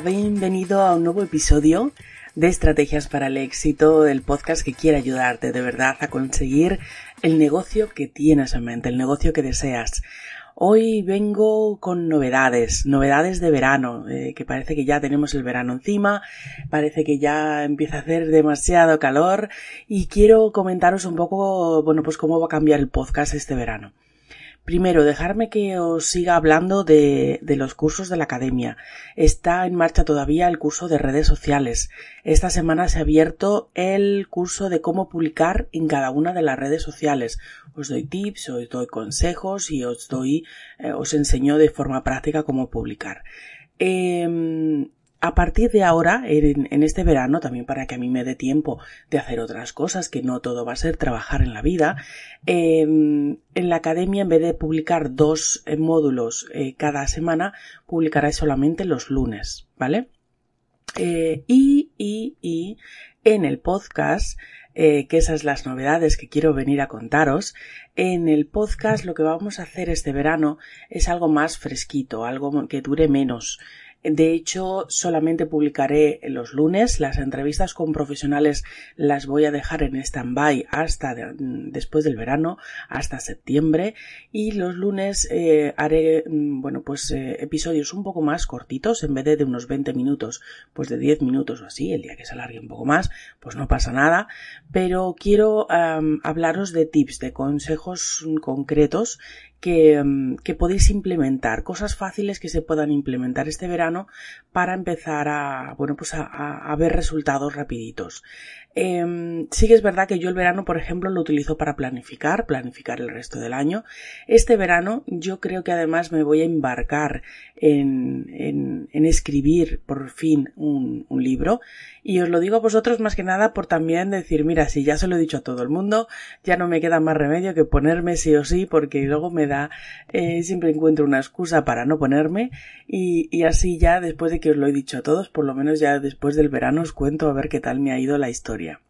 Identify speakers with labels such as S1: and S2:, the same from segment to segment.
S1: Bienvenido a un nuevo episodio de Estrategias para el Éxito, el podcast que quiere ayudarte de verdad a conseguir el negocio que tienes en mente, el negocio que deseas. Hoy vengo con novedades, novedades de verano, eh, que parece que ya tenemos el verano encima, parece que ya empieza a hacer demasiado calor y quiero comentaros un poco, bueno, pues cómo va a cambiar el podcast este verano. Primero, dejarme que os siga hablando de, los cursos de la academia. Está en marcha todavía el curso de redes sociales. Esta semana se ha abierto el curso de cómo publicar en cada una de las redes sociales. Os doy tips, os doy consejos y os doy, eh, os enseño de forma práctica cómo publicar. Eh, a partir de ahora, en, este verano, también para que a mí me dé tiempo de hacer otras cosas, que no todo va a ser trabajar en la vida, em, en la academia, en vez de publicar dos eh, módulos eh, cada semana, publicaré solamente los lunes, ¿vale? Eh, y, y, y en el podcast, que esas las novedades que quiero venir a contaros. En el podcast lo que vamos a hacer este verano es algo más fresquito, algo que dure menos. De hecho, solamente publicaré los lunes. Las entrevistas con profesionales las voy a dejar en stand-by hasta después del verano, hasta septiembre. Y los lunes eh, haré, mm, bueno, pues eh, episodios un poco más cortitos. En vez de, de unos 20 minutos, pues de 10 minutos o así. El día que se alargue un poco más, pues no pasa nada. Pero quiero hablaros de tips, de consejos concretos que, mm, que, podéis implementar, cosas fáciles que se puedan implementar este verano para empezar a, bueno, pues a, ver resultados rapiditos. Eh, sí que es verdad que yo el verano, por ejemplo, lo utilizo para planificar, planificar el resto del año. Este verano yo creo que además me voy a embarcar en, en, escribir por fin un, un, libro. Y os lo digo a vosotros más que nada por también decir, mira, si ya se lo he dicho a todo el mundo, ya no me queda más remedio que ponerme sí o sí, porque luego me eh, siempre encuentro una excusa para no ponerme. Y, así ya después de que os lo he dicho a todos, por lo menos ya después del verano os cuento a ver qué tal me ha ido la historia.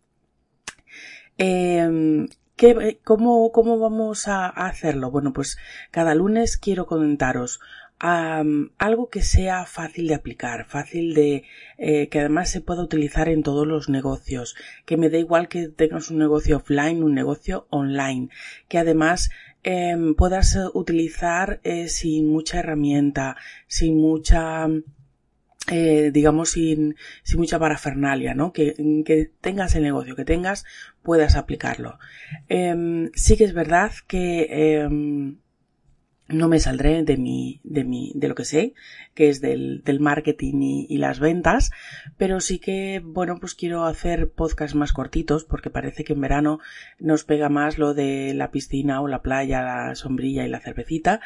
S1: Eh, ¿qué, cómo, ¿Cómo vamos a, hacerlo? Bueno, pues cada lunes quiero comentaros algo que sea fácil de aplicar, fácil de eh, que además se pueda utilizar en todos los negocios, que me da igual que tengas un negocio offline, un negocio online, que además eh, puedas utilizar eh, sin mucha herramienta, sin mucha eh, digamos, sin, sin mucha parafernalia, ¿no? Que, que, tengas el negocio que tengas, puedas aplicarlo. Eh, sí que es verdad que eh, no me saldré de mi, de mi, de lo que sé, que es del, del marketing y, las ventas, pero sí que, bueno, pues quiero hacer podcasts más cortitos porque parece que en verano nos pega más lo de la piscina o la playa, la sombrilla y la cervecita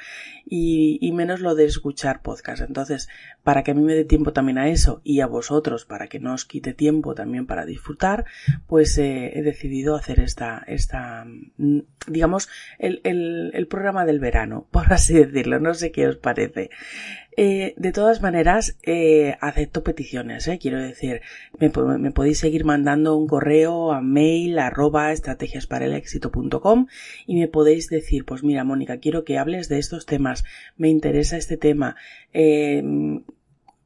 S1: y, menos lo de escuchar podcasts. Entonces, para que a mí me dé tiempo también a eso y a vosotros para que no os quite tiempo también para disfrutar, pues eh, he decidido hacer esta, esta, mm, digamos, el, el, programa del verano, así decirlo, no sé qué os parece. Eh, de todas maneras, eh, acepto peticiones, eh, quiero decir, me, me, podéis seguir mandando un correo a mail arroba y me podéis decir, pues mira, Mónica, quiero que hables de estos temas, me interesa este tema, eh,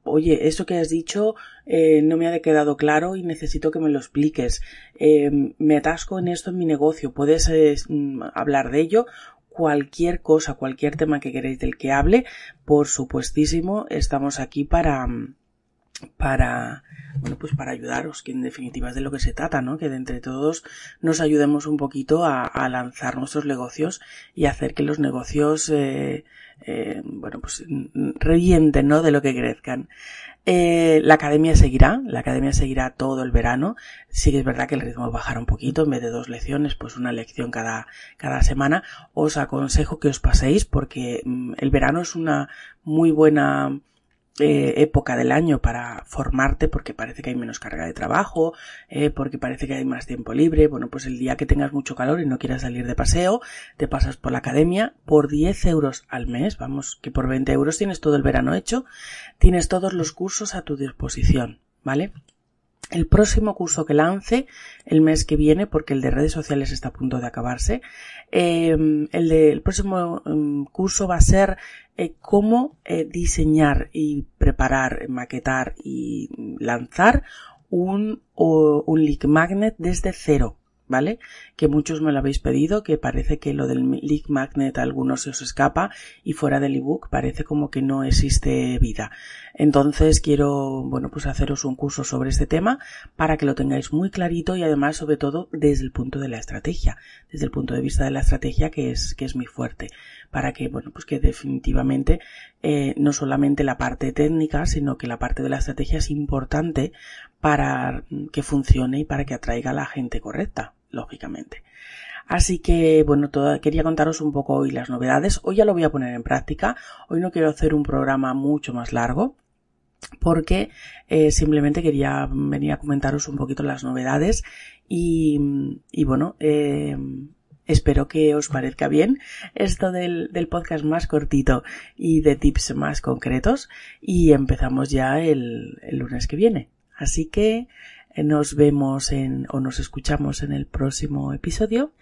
S1: oye, eso que has dicho no me ha quedado claro y necesito que me lo expliques. Eh, me atasco en esto en mi negocio, puedes eh, hablar de ello cualquier cosa, cualquier tema que queréis del que hable, por supuestísimo, estamos aquí para, para, bueno, pues para ayudaros, que en definitiva es de lo que se trata, ¿no? Que de entre todos nos ayudemos un poquito a, lanzar nuestros negocios y hacer que los negocios, eh, eh, bueno, pues revienten, ¿no? De lo que crezcan. Eh, la academia seguirá, la academia seguirá todo el verano. Sí que es verdad que el ritmo bajará un poquito, en vez de dos lecciones, pues una lección cada, cada semana. Os aconsejo que os paséis porque mm, el verano es una muy buena eh, época del año para formarte porque parece que hay menos carga de trabajo, eh, porque parece que hay más tiempo libre. Bueno, pues el día que tengas mucho calor y no quieras salir de paseo, te pasas por la academia por 10 euros al mes. Vamos, que por 20 euros tienes todo el verano hecho, tienes todos los cursos a tu disposición, ¿vale? El próximo curso que lance el mes que viene, porque el de redes sociales está a punto de acabarse, em, el, del próximo em, curso va a ser eh, cómo eh, diseñar y preparar, maquetar y lanzar un, un leak magnet desde cero. ¿vale? Que muchos me lo habéis pedido, que parece que lo del Leak Magnet a algunos se os escapa y fuera del ebook parece como que no existe vida. Entonces quiero, bueno, pues haceros un curso sobre este tema para que lo tengáis muy clarito y además sobre todo desde el punto de la estrategia, desde el punto de vista de la estrategia que es, que es muy fuerte para que, bueno, pues que definitivamente eh, no solamente la parte técnica, sino que la parte de la estrategia es importante para que funcione y para que atraiga a la gente correcta lógicamente. Así que, bueno, quería contaros un poco hoy las novedades. Hoy ya lo voy a poner en práctica. Hoy no quiero hacer un programa mucho más largo porque eh, simplemente quería venir a comentaros un poquito las novedades y, bueno, eh, espero que os parezca bien esto del, podcast más cortito y de tips más concretos y empezamos ya el lunes que viene. Así que nos vemos en, o nos escuchamos en el próximo episodio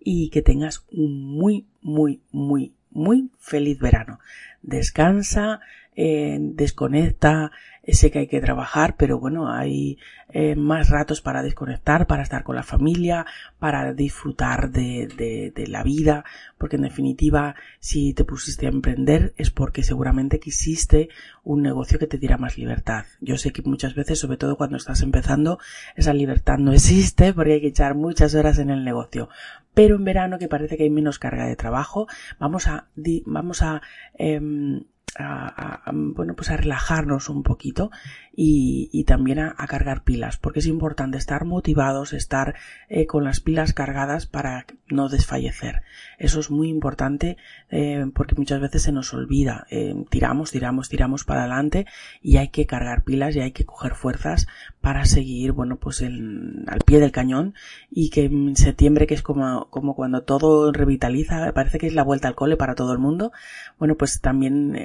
S1: y que tengas un muy, muy, muy, muy feliz verano. Descansa, eh, desconecta, sé que hay que trabajar, pero bueno, hay eh, más ratos para desconectar, para estar con la familia, para disfrutar de, de, de, la vida, porque en definitiva, si te pusiste a emprender es porque seguramente quisiste un negocio que te diera más libertad. Yo sé que muchas veces, sobre todo cuando estás empezando, esa libertad no existe porque hay que echar muchas horas en el negocio. Pero en verano, que parece que hay menos carga de trabajo, vamos a, vamos a, em, a, bueno, pues a relajarnos un poquito y, también a, cargar pilas, porque es importante estar motivados, estar eh, con las pilas cargadas para no desfallecer. Eso es muy importante eh, porque muchas veces se nos olvida. Eh, tiramos, tiramos, tiramos para adelante y hay que cargar pilas y hay que coger fuerzas para seguir, bueno, pues el, al pie del cañón y que en septiembre, que es como, como cuando todo revitaliza, parece que es la vuelta al cole para todo el mundo, bueno, pues también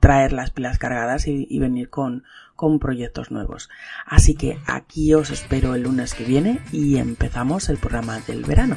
S1: traer las pilas cargadas y, venir con, con proyectos nuevos. Así que aquí os espero el lunes que viene y empezamos el programa del verano.